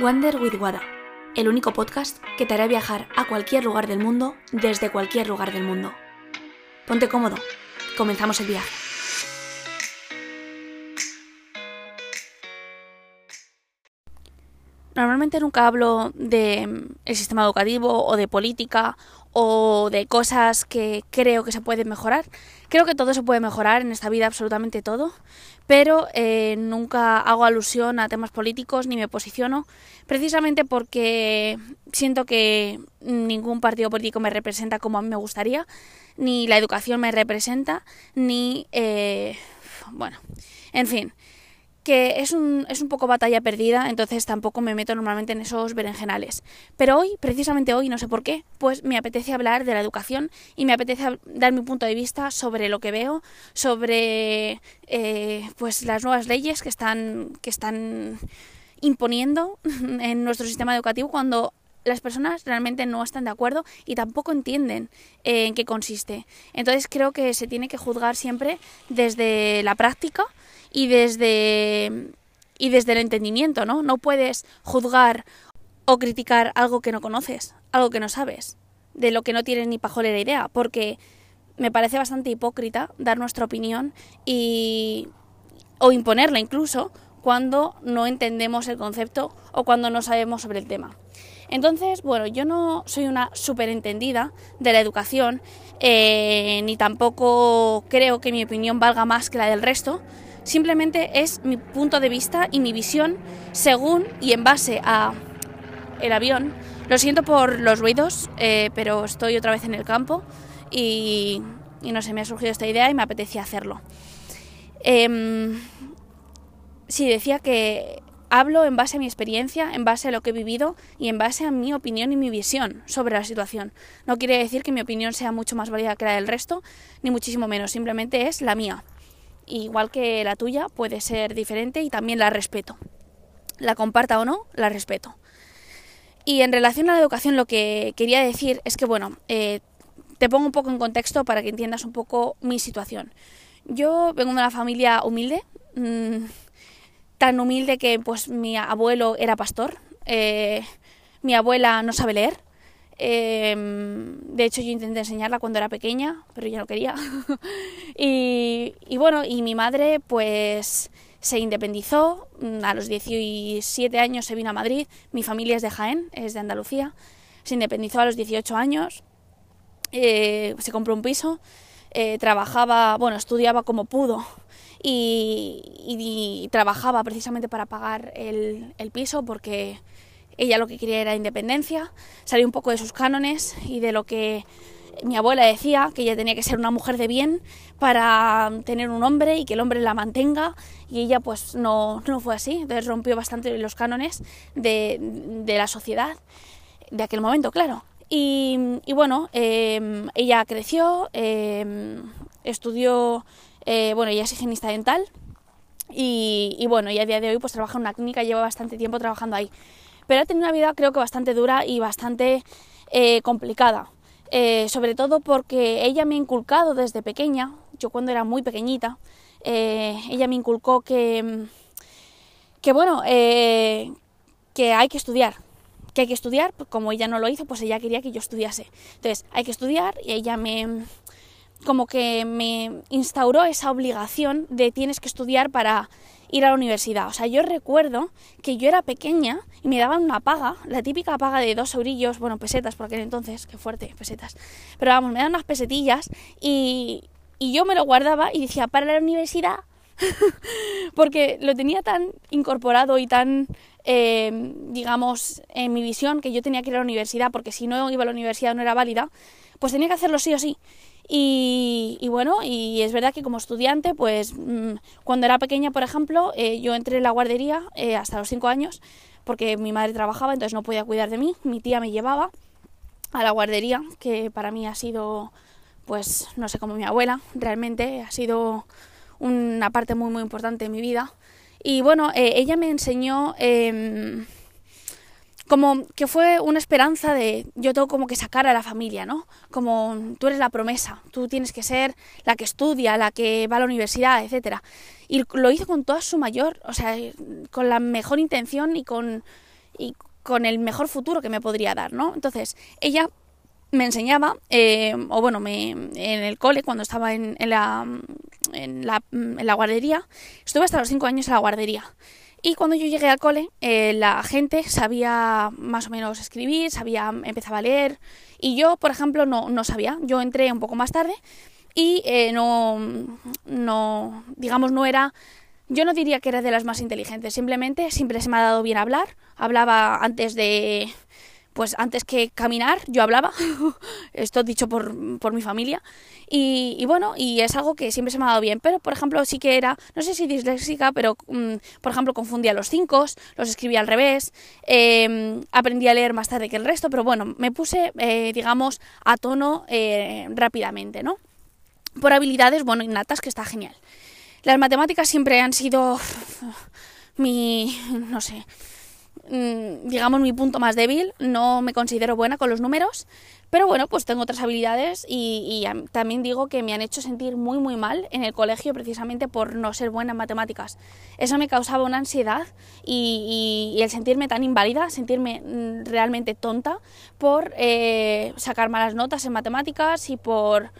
Wander with Wada, el único podcast que te hará viajar a cualquier lugar del mundo desde cualquier lugar del mundo. Ponte cómodo, comenzamos el viaje. Normalmente nunca hablo de mm, el sistema educativo o de política o de cosas que creo que se pueden mejorar. Creo que todo se puede mejorar en esta vida, absolutamente todo, pero eh, nunca hago alusión a temas políticos ni me posiciono, precisamente porque siento que ningún partido político me representa como a mí me gustaría, ni la educación me representa, ni... Eh, bueno, en fin que es un, es un poco batalla perdida, entonces tampoco me meto normalmente en esos berenjenales. Pero hoy, precisamente hoy, no sé por qué, pues me apetece hablar de la educación y me apetece dar mi punto de vista sobre lo que veo, sobre eh, pues las nuevas leyes que están, que están imponiendo en nuestro sistema educativo cuando las personas realmente no están de acuerdo y tampoco entienden eh, en qué consiste. Entonces creo que se tiene que juzgar siempre desde la práctica y desde y desde el entendimiento, ¿no? No puedes juzgar o criticar algo que no conoces, algo que no sabes, de lo que no tienes ni pajolera idea, porque me parece bastante hipócrita dar nuestra opinión y o imponerla incluso cuando no entendemos el concepto o cuando no sabemos sobre el tema. Entonces, bueno, yo no soy una superentendida de la educación, eh, ni tampoco creo que mi opinión valga más que la del resto, Simplemente es mi punto de vista y mi visión según y en base a el avión. Lo siento por los ruidos, eh, pero estoy otra vez en el campo y, no sé, me ha surgido esta idea y me apetecía hacerlo. Eh, sí, decía que hablo en base a mi experiencia, en base a lo que he vivido y en base a mi opinión y mi visión sobre la situación. No quiere decir que mi opinión sea mucho más válida que la del resto, ni muchísimo menos, simplemente es la mía igual que la tuya, puede ser diferente y también la respeto. La comparta o no, la respeto. Y en relación a la educación lo que quería decir es que, bueno, eh, te pongo un poco en contexto para que entiendas un poco mi situación. Yo vengo de una familia humilde, mm, tan humilde que pues mi abuelo era pastor, eh, mi abuela no sabe leer, Em, de hecho, yo intenté enseñarla cuando era pequeña, pero ella no quería. y, bueno, y mi madre pues se independizó, mm, a los 17 años se vino a Madrid, mi familia es de Jaén, es de Andalucía, se independizó a los 18 años, eh, se compró un piso, eh, trabajaba, bueno, estudiaba como pudo. Y, trabajaba precisamente para pagar el, el piso porque ella lo que quería era independencia, salió un poco de sus cánones y de lo que mi abuela decía, que ella tenía que ser una mujer de bien para tener un hombre y que el hombre la mantenga. Y ella pues no, no fue así, entonces rompió bastante los cánones de, de la sociedad de aquel momento, claro. Y, bueno, em, ella creció, em, estudió, eh, bueno, ella es higienista dental y, y, bueno, y a día de hoy pues trabaja en una clínica, lleva bastante tiempo trabajando ahí pero ha tenido una vida creo que bastante dura y bastante eh, complicada. Eh, sobre todo porque ella me ha inculcado desde pequeña, yo cuando era muy pequeñita, eh, ella me inculcó que, que bueno, que hay que estudiar, que hay que estudiar, pues como ella no lo hizo, pues ella quería que yo estudiase. Entonces, hay que estudiar y ella me como que me instauró esa obligación de tienes que estudiar para ir a la universidad. O sea, yo recuerdo que yo era pequeña y me daban una paga, la típica paga de dos eurillos, bueno, pesetas por aquel entonces, qué fuerte, pesetas. Pero vamos, me daban unas pesetillas y, y yo me lo guardaba y decía, para la universidad, porque lo tenía tan incorporado y tan, eh, digamos, en mi visión que yo tenía que ir a la universidad, porque si no iba a la universidad no era válida, pues tenía que hacerlo sí o sí. Y, bueno, y es verdad que como estudiante, pues mm, cuando era pequeña, por ejemplo, eh, yo entré en la guardería eh, hasta los 5 años, porque mi madre trabajaba, entonces no podía cuidar de mí, mi tía me llevaba a la guardería, que para mí ha sido, pues no sé, como mi abuela, realmente ha sido una parte muy, muy importante de mi vida. Y bueno, eh, ella me enseñó em, como que fue una esperanza de yo tengo como que sacar a la familia, ¿no? Como tú eres la promesa, tú tienes que ser la que estudia, la que va a la universidad, etcétera. Y lo hizo con toda su mayor, o sea, con la mejor intención y con y con el mejor futuro que me podría dar, ¿no? Entonces, ella me enseñaba, eh, o bueno, en el cole, cuando estaba en, la, en, la, en la guardería, estuve hasta los 5 años en la guardería. Y cuando yo llegué al cole, eh, la gente sabía más o menos escribir, sabía, empezaba a leer, y yo, por ejemplo, no, no sabía. Yo entré un poco más tarde y eh, no, no, digamos, no era yo no diría que era de las más inteligentes, simplemente siempre se me ha dado bien hablar. Hablaba antes de, pues antes que caminar, yo hablaba, esto dicho por, por mi familia, y, bueno, y es algo que siempre se me ha dado bien, pero por ejemplo sí que era, no sé si disléxica, pero mm, por ejemplo confundía los cinco, los escribía al revés, em, aprendí a leer más tarde que el resto, pero bueno, me puse, eh, digamos, a tono eh, rápidamente, ¿no? Por habilidades, bueno, innatas, que está genial. Las matemáticas siempre han sido mi, no sé, digamos, mi punto más débil. No me considero buena con los números, pero bueno, pues tengo otras habilidades y, también digo que me han hecho sentir muy, muy mal en el colegio precisamente por no ser buena en matemáticas. Eso me causaba una ansiedad y, el sentirme tan inválida, sentirme mm, realmente tonta por eh, sacar malas notas en matemáticas y por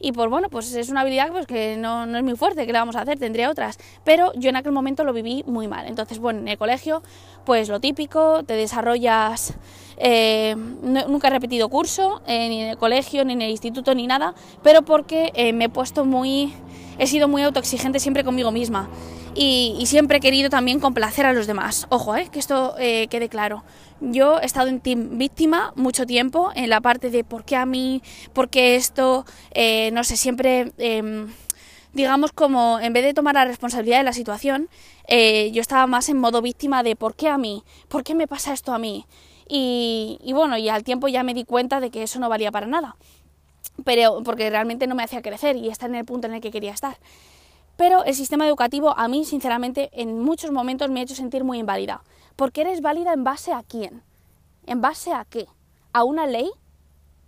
y por bueno, pues es una habilidad pues, que no, no, es muy fuerte, que le vamos a hacer? Tendría otras. Pero yo en aquel momento lo viví muy mal. Entonces, bueno, en el colegio, pues lo típico, te desarrollas... Eh, nunca he repetido curso, eh, ni en el colegio, ni en el instituto, ni nada, pero porque eh, me he puesto muy... He sido muy autoexigente siempre conmigo misma y, siempre he querido también complacer a los demás. Ojo, eh, que esto eh, quede claro. Yo he estado en team víctima mucho tiempo, en la parte de por qué a mí, por qué esto, eh, no sé, siempre, em, digamos como en vez de tomar la responsabilidad de la situación, yo estaba más en modo víctima de por qué a mí, por qué me pasa esto a mí. Y, y bueno, y al tiempo ya me di cuenta de que eso no valía para nada, pero porque realmente no me hacía crecer y estar en el punto en el que quería estar pero el sistema educativo a mí, sinceramente, en muchos momentos me ha hecho sentir muy inválida. Porque eres válida en base a quién? ¿En base a qué? ¿A una ley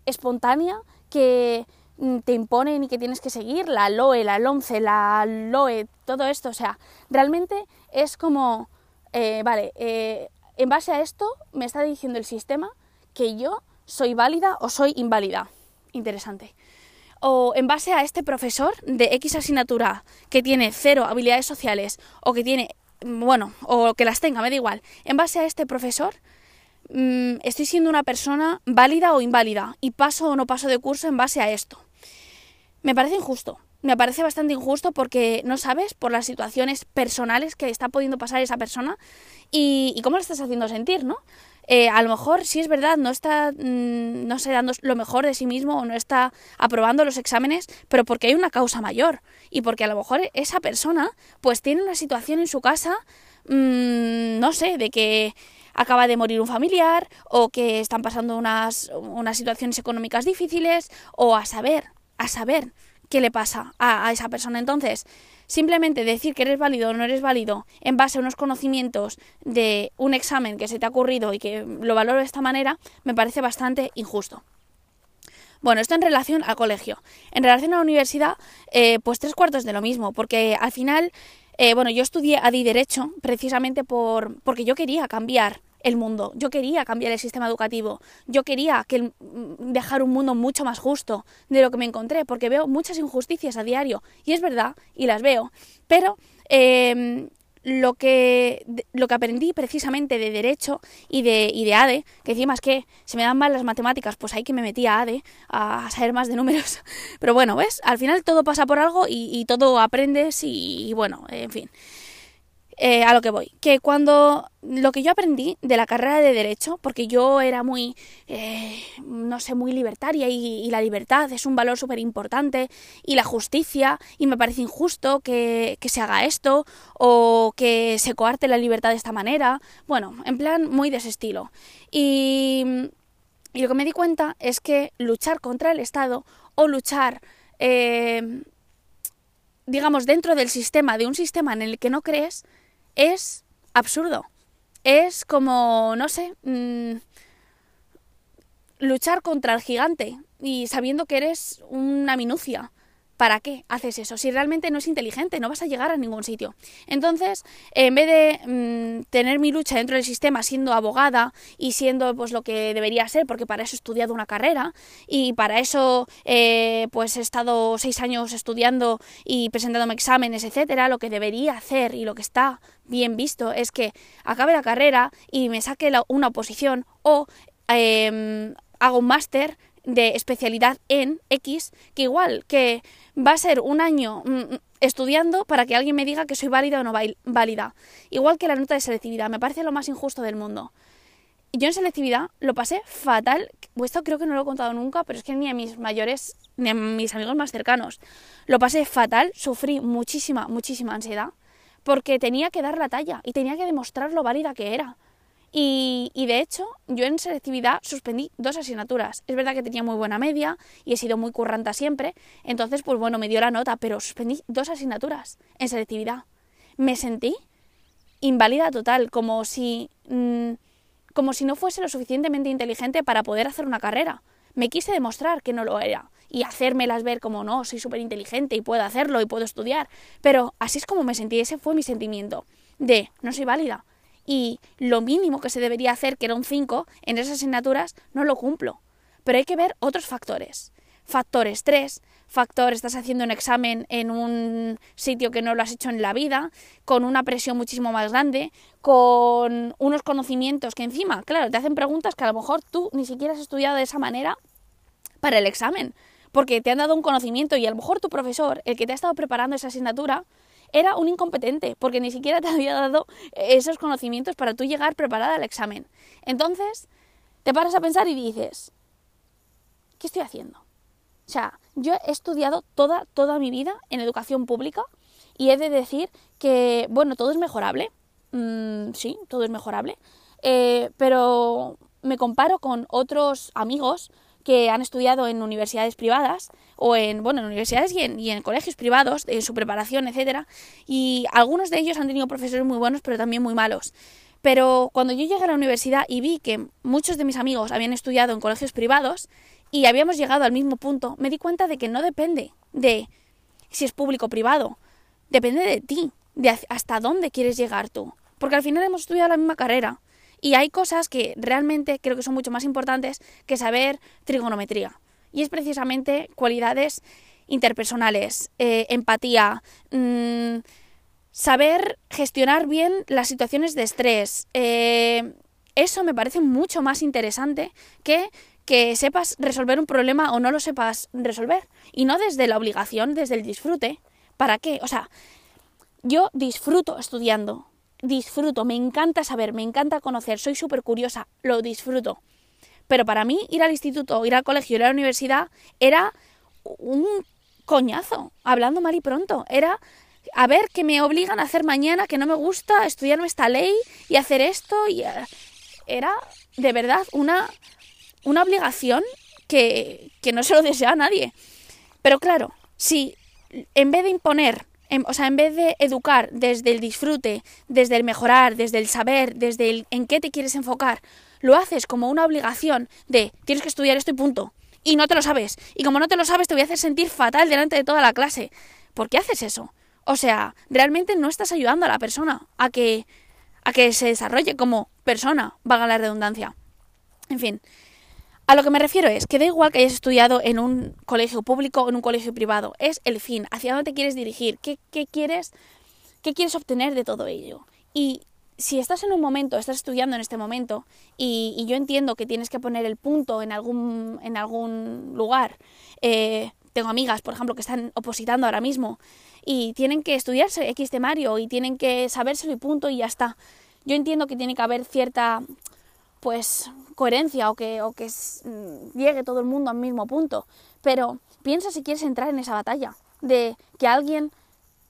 espontánea que mm, te imponen y que tienes que seguir? La LOE, la LOMCE, la LOE, todo esto. O sea, realmente es como, eh, vale, eh, en base a esto me está diciendo el sistema que yo soy válida o soy inválida. Interesante o en base a este profesor de X asignatura que tiene cero habilidades sociales o que tiene, bueno, o que las tenga, me da igual, en base a este profesor mm, estoy siendo una persona válida o inválida y paso o no paso de curso en base a esto. Me parece injusto. Me parece bastante injusto porque no sabes por las situaciones personales que está pudiendo pasar esa persona y, y cómo le estás haciendo sentir, ¿no? Eh, a lo mejor sí es verdad, no está, mm, no sé, dando lo mejor de sí mismo o no está aprobando los exámenes, pero porque hay una causa mayor y porque a lo mejor esa persona pues tiene una situación en su casa, mm, no sé, de que acaba de morir un familiar o que están pasando unas, unas situaciones económicas difíciles o a saber, a saber qué le pasa a, a esa persona. Entonces, Simplemente decir que eres válido o no eres válido en base a unos conocimientos de un examen que se te ha ocurrido y que lo valoro de esta manera, me parece bastante injusto. Bueno, esto en relación al colegio. En relación a la universidad, eh, pues tres cuartos de lo mismo, porque al final, eh, bueno, yo estudié ADI Derecho precisamente por, porque yo quería cambiar el mundo. Yo quería cambiar el sistema educativo. Yo quería que mm, dejar un mundo mucho más justo de lo que me encontré, porque veo muchas injusticias a diario. Y es verdad, y las veo. Pero em, lo, que, lo que aprendí precisamente de Derecho y de, y de ADE, que encima es que se me dan mal las matemáticas, pues ahí que me metí a ADE a saber más de números. Pero bueno, ¿ves? Al final todo pasa por algo y, todo aprendes y bueno, en fin. Eh, a lo que voy, que cuando lo que yo aprendí de la carrera de derecho, porque yo era muy, eh, no sé, muy libertaria y, la libertad es un valor súper importante y la justicia y me parece injusto que, se haga esto o que se coarte la libertad de esta manera, bueno, en plan muy de ese estilo. Y, lo que me di cuenta es que luchar contra el Estado o luchar... Eh, digamos, dentro del sistema, de un sistema en el que no crees, es absurdo. Es como, no sé, mm, luchar contra el gigante y sabiendo que eres una minucia. ¿Para qué haces eso? Si realmente no es inteligente, no vas a llegar a ningún sitio. Entonces, en vez de mm, tener mi lucha dentro del sistema siendo abogada y siendo pues lo que debería ser, porque para eso he estudiado una carrera y para eso eh, pues he estado seis años estudiando y presentándome exámenes, etcétera, lo que debería hacer y lo que está bien visto es que acabe la carrera y me saque una oposición o em, hago un máster de especialidad en X, que igual que va a ser un año mm, mm, estudiando para que alguien me diga que soy válida o no válida. Igual que la nota de selectividad, me parece lo más injusto del mundo. Yo en selectividad lo pasé fatal, esto creo que no lo he contado nunca, pero es que ni a mis mayores, ni a mis amigos más cercanos, lo pasé fatal, sufrí muchísima, muchísima ansiedad, porque tenía que dar la talla y tenía que demostrar lo válida que era. Y, de hecho, yo en selectividad suspendí dos asignaturas. Es verdad que tenía muy buena media y he sido muy curranta siempre, entonces, pues bueno, me dio la nota, pero suspendí dos asignaturas en selectividad. Me sentí inválida total, como si, mm, como si no fuese lo suficientemente inteligente para poder hacer una carrera. Me quise demostrar que no lo era y hacérmelas ver como no, soy súper inteligente y puedo hacerlo y puedo estudiar. Pero así es como me sentí, ese fue mi sentimiento de no soy válida, y lo mínimo que se debería hacer, que era un 5, en esas asignaturas, no lo cumplo. Pero hay que ver otros factores. Factor estrés, factor estás haciendo un examen en un sitio que no lo has hecho en la vida, con una presión muchísimo más grande, con unos conocimientos que encima, claro, te hacen preguntas que a lo mejor tú ni siquiera has estudiado de esa manera para el examen, porque te han dado un conocimiento y a lo mejor tu profesor, el que te ha estado preparando esa asignatura, era un incompetente, porque ni siquiera te había dado esos conocimientos para tú llegar preparada al examen. Entonces, te paras a pensar y dices, ¿qué estoy haciendo? O sea, yo he estudiado toda, toda mi vida en educación pública y he de decir que, bueno, todo es mejorable. Mm, sí, todo es mejorable. Eh, pero me comparo con otros amigos que han estudiado en universidades privadas o en, bueno, en universidades y en, y en colegios privados, en su preparación, etcétera, y algunos de ellos han tenido profesores muy buenos, pero también muy malos. Pero cuando yo llegué a la universidad y vi que muchos de mis amigos habían estudiado en colegios privados y habíamos llegado al mismo punto, me di cuenta de que no depende de si es público o privado, depende de ti, de hasta dónde quieres llegar tú. Porque al final hemos estudiado la misma carrera, y hay cosas que realmente creo que son mucho más importantes que saber trigonometría. Y es precisamente cualidades interpersonales, eh, empatía, mm, saber gestionar bien las situaciones de estrés. Eh, eso me parece mucho más interesante que que sepas resolver un problema o no lo sepas resolver. Y no desde la obligación, desde el disfrute. ¿Para qué? O sea, yo disfruto estudiando, disfruto, me encanta saber, me encanta conocer, soy súper curiosa, lo disfruto. Pero para mí ir al instituto, ir al colegio, ir a la universidad era un coñazo, hablando mal y pronto. Era a ver qué me obligan a hacer mañana, que no me gusta, estudiar esta ley y hacer esto. Y eh, era de verdad una, una obligación que, que no se lo desea a nadie. Pero claro, si en vez de imponer o sea, en vez de educar desde el disfrute, desde el mejorar, desde el saber, desde el en qué te quieres enfocar, lo haces como una obligación de tienes que estudiar esto y punto. Y no te lo sabes. Y como no te lo sabes, te voy a hacer sentir fatal delante de toda la clase. ¿Por qué haces eso? O sea, realmente no estás ayudando a la persona a que, a que se desarrolle como persona, valga la redundancia. En fin, a lo que me refiero es que da igual que hayas estudiado en un colegio público o en un colegio privado, es el fin, hacia dónde te quieres dirigir, qué, quieres, qué quieres obtener de todo ello. Y si estás en un momento, estás estudiando en este momento, y, yo entiendo que tienes que poner el punto en algún, en algún lugar, eh, tengo amigas, por ejemplo, que están opositando ahora mismo y tienen que estudiarse X temario y tienen que sabérselo y punto y ya está. Yo entiendo que tiene que haber cierta, pues, coherencia o que, o que mm, llegue todo el mundo al mismo punto. Pero piensa si quieres entrar en esa batalla de que alguien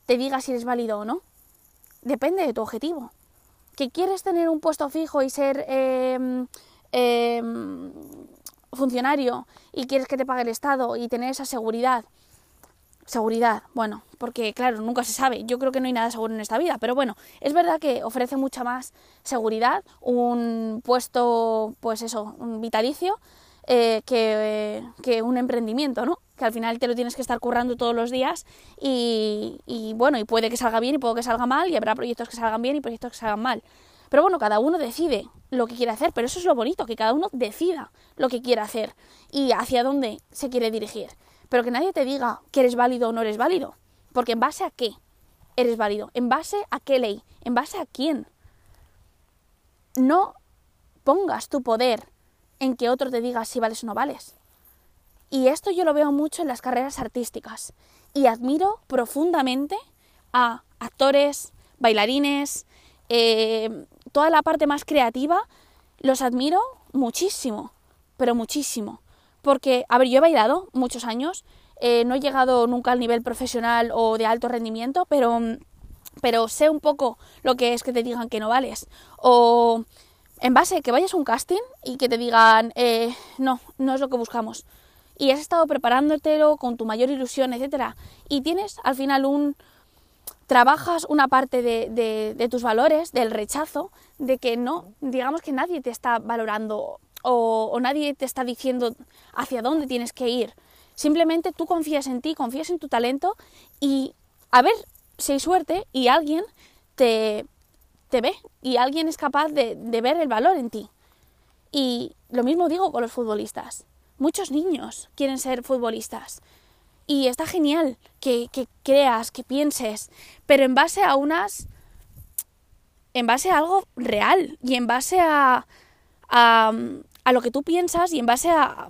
te diga si eres válido o no. Depende de tu objetivo. Que quieres tener un puesto fijo y ser em, funcionario y quieres que te pague el Estado y tener esa seguridad Seguridad, bueno, porque claro, nunca se sabe. Yo creo que no hay nada seguro en esta vida, pero bueno, es verdad que ofrece mucha más seguridad un puesto, pues eso, un vitalicio, eh, que, que, un emprendimiento, ¿no? que al final te lo tienes que estar currando todos los días y, y bueno, y puede que salga bien y puede que salga mal y habrá proyectos que salgan bien y proyectos que salgan mal. Pero bueno, cada uno decide lo que quiere hacer, pero eso es lo bonito, que cada uno decida lo que quiere hacer y hacia dónde se quiere dirigir. Pero que nadie te diga que eres válido o no eres válido, porque en base a qué eres válido, en base a qué ley, en base a quién. No pongas tu poder en que otro te diga si vales o no vales. Y esto yo lo veo mucho en las carreras artísticas y admiro profundamente a actores, bailarines, eh, toda la parte más creativa, los admiro muchísimo, pero muchísimo. Porque, a ver, yo he bailado muchos años, eh, no he llegado nunca al nivel profesional o de alto rendimiento, pero, pero sé un poco lo que es que te digan que no vales. O en base que vayas a un casting y que te digan, eh, no, no es lo que buscamos. Y has estado preparándotelo con tu mayor ilusión, etcétera. Y tienes al final un, trabajas una parte de, tus valores, del rechazo, de que no, digamos que nadie te está valorando o, nadie te está diciendo hacia dónde tienes que ir. Simplemente tú confías en ti, confías en tu talento y a ver si hay suerte y alguien te, te ve y alguien es capaz de, de ver el valor en ti. Y lo mismo digo con los futbolistas. Muchos niños quieren ser futbolistas y está genial que, creas, que pienses, pero en base a unas... en base a algo real y en base a, a, lo que tú piensas y en base a,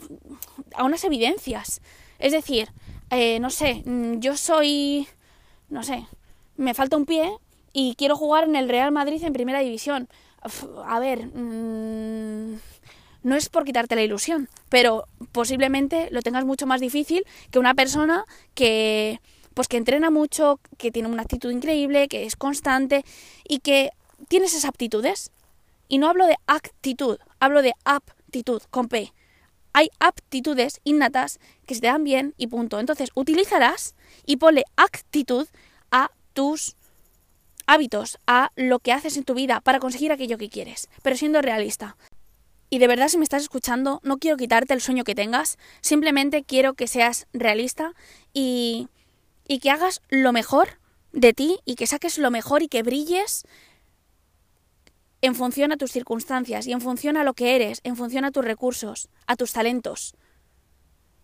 a unas evidencias. Es decir, eh, no sé, mm, yo soy, no sé, me falta un pie y quiero jugar en el Real Madrid en primera división. A ver, mmm, no es por quitarte la ilusión, pero posiblemente lo tengas mucho más difícil que una persona que pues que entrena mucho, que tiene una actitud increíble, que es constante y que tiene esas aptitudes. Y no hablo de actitud, hablo de aptitud con P. Hay aptitudes innatas que se te dan bien y punto. Entonces, utilízalas y ponle actitud a tus hábitos, a lo que haces en tu vida para conseguir aquello que quieres, pero siendo realista. Y de verdad, si me estás escuchando, no quiero quitarte el sueño que tengas, simplemente quiero que seas realista y, y que hagas lo mejor de ti y que saques lo mejor y que brilles en función a tus circunstancias y en función a lo que eres, en función a tus recursos, a tus talentos.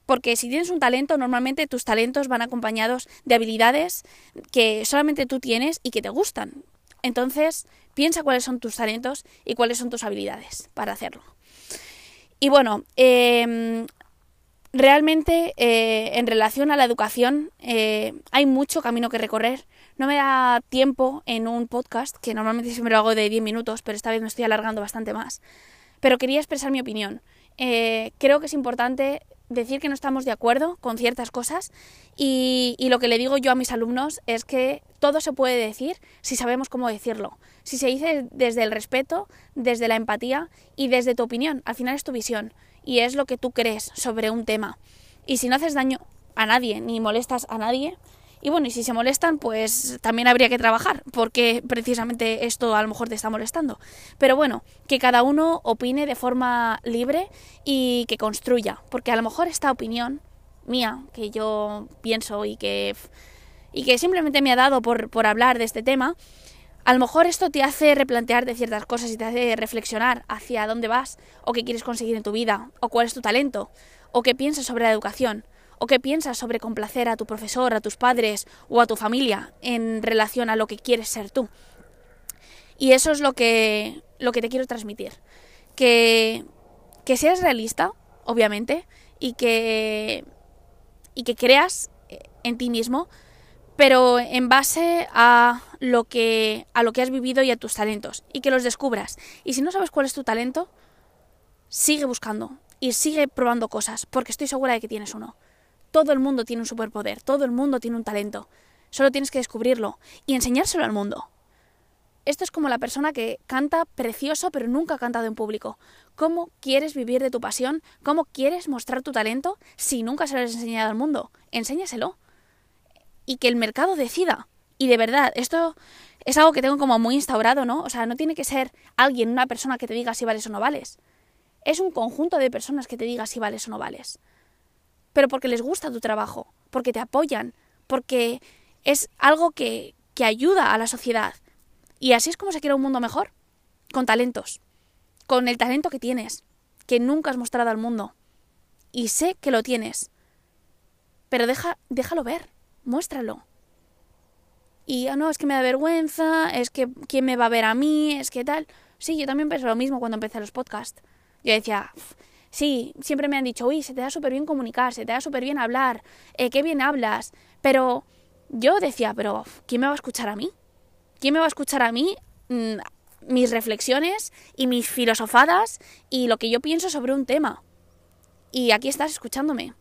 Porque si tienes un talento, normalmente tus talentos van acompañados de habilidades que solamente tú tienes y que te gustan. Entonces, piensa cuáles son tus talentos y cuáles son tus habilidades para hacerlo. Y bueno, em, realmente eh, en relación a la educación eh, hay mucho camino que recorrer. No me da tiempo en un podcast, que normalmente siempre lo hago de 10 minutos, pero esta vez me estoy alargando bastante más. Pero quería expresar mi opinión. Eh, creo que es importante decir que no estamos de acuerdo con ciertas cosas y, y, lo que le digo yo a mis alumnos es que todo se puede decir si sabemos cómo decirlo. Si se dice desde el respeto, desde la empatía y desde tu opinión. Al final es tu visión y es lo que tú crees sobre un tema. Y si no haces daño a nadie ni molestas a nadie, y bueno, y si se molestan, pues también habría que trabajar, porque precisamente esto a lo mejor te está molestando. Pero bueno, que cada uno opine de forma libre y que construya, porque a lo mejor esta opinión mía, que yo pienso y que, y que simplemente me ha dado por, por hablar de este tema, a lo mejor esto te hace replantear de ciertas cosas y te hace reflexionar hacia dónde vas o qué quieres conseguir en tu vida o cuál es tu talento o qué piensas sobre la educación ¿O qué piensas sobre complacer a tu profesor, a tus padres o a tu familia en relación a lo que quieres ser tú? Y eso es lo que, lo que te quiero transmitir. Que, que seas realista, obviamente, y que, y que creas en ti mismo, pero en base a lo, que, a lo que has vivido y a tus talentos, y que los descubras. Y si no sabes cuál es tu talento, sigue buscando y sigue probando cosas, porque estoy segura de que tienes uno. Todo el mundo tiene un superpoder, todo el mundo tiene un talento. Solo tienes que descubrirlo y enseñárselo al mundo. Esto es como la persona que canta precioso pero nunca ha cantado en público. ¿Cómo quieres vivir de tu pasión? ¿Cómo quieres mostrar tu talento si nunca se lo has enseñado al mundo? Enséñaselo. Y que el mercado decida. Y de verdad, esto es algo que tengo como muy instaurado, ¿no? O sea, no tiene que ser alguien, una persona que te diga si vales o no vales. Es un conjunto de personas que te diga si vales o no vales pero porque les gusta tu trabajo, porque te apoyan, porque es algo que, que ayuda a la sociedad. Y así es como se quiere un mundo mejor, con talentos, con el talento que tienes, que nunca has mostrado al mundo. Y sé que lo tienes, pero deja, déjalo ver, muéstralo. Y ah, no, es que me da vergüenza, es que quién me va a ver a mí, es que tal. Sí, yo también pensé lo mismo cuando empecé los podcasts. Yo decía, sí, siempre me han dicho, uy, se te da súper bien comunicar, se te da súper bien hablar, eh, qué bien hablas. Pero yo decía, pero ¿quién me va a escuchar a mí? ¿Quién me va a escuchar a mí? Mm, mis reflexiones y mis filosofadas y lo que yo pienso sobre un tema. Y aquí estás escuchándome.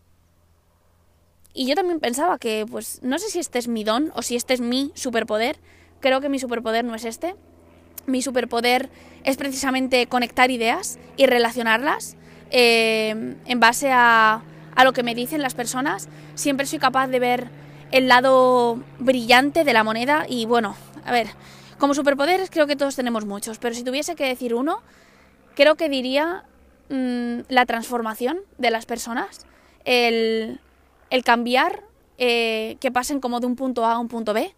Y yo también pensaba que, pues, no sé si este es mi don o si este es mi superpoder. Creo que mi superpoder no es este. Mi superpoder es precisamente conectar ideas y relacionarlas eh, en base a, a lo que me dicen las personas. Siempre soy capaz de ver el lado brillante de la moneda y bueno, a ver, como superpoderes creo que todos tenemos muchos, pero si tuviese que decir uno, creo que diría mm, la transformación de las personas, el, el cambiar, eh, que pasen como de un punto A a un punto B,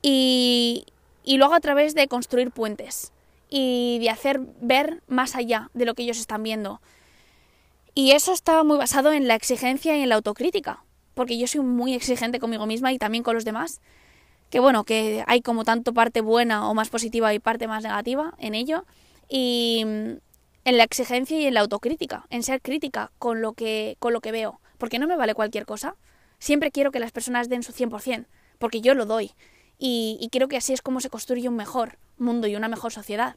y, y luego a través de construir puentes y de hacer ver más allá de lo que ellos están viendo. Y eso está muy basado en la exigencia y en la autocrítica, porque yo soy muy exigente conmigo misma y también con los demás, que bueno, que hay como tanto parte buena o más positiva y parte más negativa en ello, y mm, en la exigencia y en la autocrítica, en ser crítica con lo que, con lo que veo porque no me vale cualquier cosa. Siempre quiero que las personas den su 100%, porque yo lo doy. Y, creo que así es como se construye un mejor mundo y una mejor sociedad.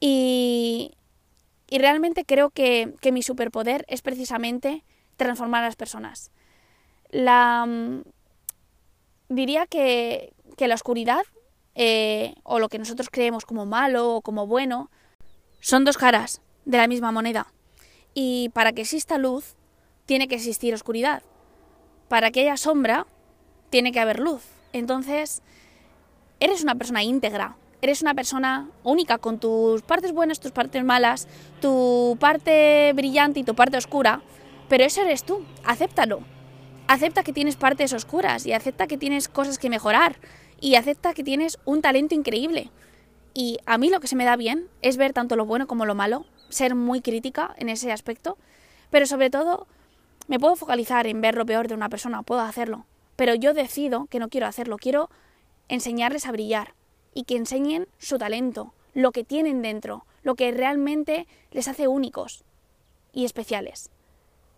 Y, y realmente creo que, mi superpoder es precisamente transformar a las personas. La, mm, diría que, la oscuridad, eh, o lo que nosotros creemos como malo o como bueno, son dos caras de la misma moneda. Y para que exista luz, tiene que existir oscuridad. Para que haya sombra, tiene que haber luz. Entonces, eres una persona íntegra, eres una persona única con tus partes buenas, tus partes malas, tu parte brillante y tu parte oscura, pero eso eres tú, acéptalo. Acepta que tienes partes oscuras y acepta que tienes cosas que mejorar y acepta que tienes un talento increíble. Y a mí lo que se me da bien es ver tanto lo bueno como lo malo, ser muy crítica en ese aspecto, pero sobre todo me puedo focalizar en ver lo peor de una persona, puedo hacerlo, pero yo decido que no quiero hacerlo, quiero enseñarles a brillar y que enseñen su talento, lo que tienen dentro, lo que realmente les hace únicos y especiales.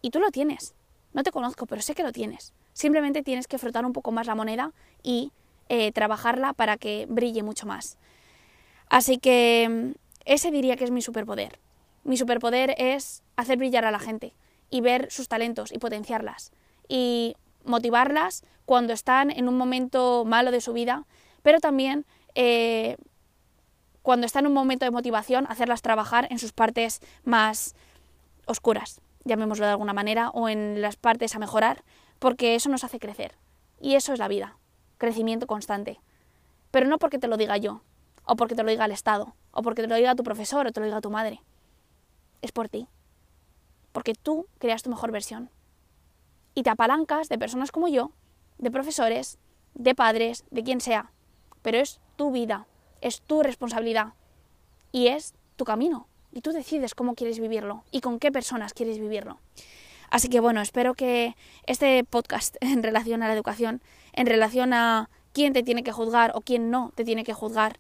Y tú lo tienes. No te conozco, pero sé que lo tienes. Simplemente tienes que frotar un poco más la moneda y eh, trabajarla para que brille mucho más. Así que mm, ese diría que es mi superpoder. Mi superpoder es hacer brillar a la gente, y ver sus talentos y potenciarlas y motivarlas cuando están en un momento malo de su vida, pero también eh, cuando están en un momento de motivación, hacerlas trabajar en sus partes más oscuras, llamémoslo de alguna manera, o en las partes a mejorar, porque eso nos hace crecer. Y eso es la vida, crecimiento constante. Pero no porque te lo diga yo, o porque te lo diga el Estado, o porque te lo diga tu profesor o te lo diga tu madre. Es por ti porque tú creas tu mejor versión. Y te apalancas de personas como yo, de profesores, de padres, de quien sea. Pero es tu vida, es tu responsabilidad y es tu camino. Y tú decides cómo quieres vivirlo y con qué personas quieres vivirlo. Así que bueno, espero que este podcast en relación a la educación, en relación a quién te tiene que juzgar o quién no te tiene que juzgar,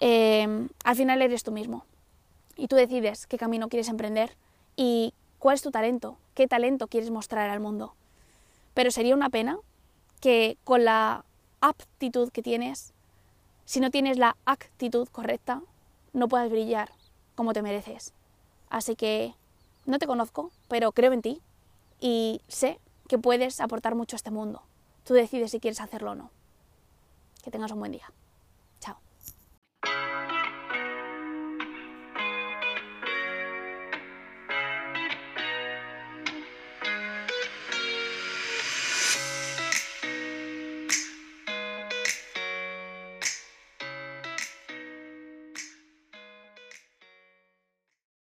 eh, al final eres tú mismo. Y tú decides qué camino quieres emprender y ¿Cuál es tu talento? ¿Qué talento quieres mostrar al mundo? Pero sería una pena que con la aptitud que tienes, si no tienes la actitud correcta, no puedas brillar como te mereces. Así que no te conozco, pero creo en ti y sé que puedes aportar mucho a este mundo. Tú decides si quieres hacerlo o no. Que tengas un buen día.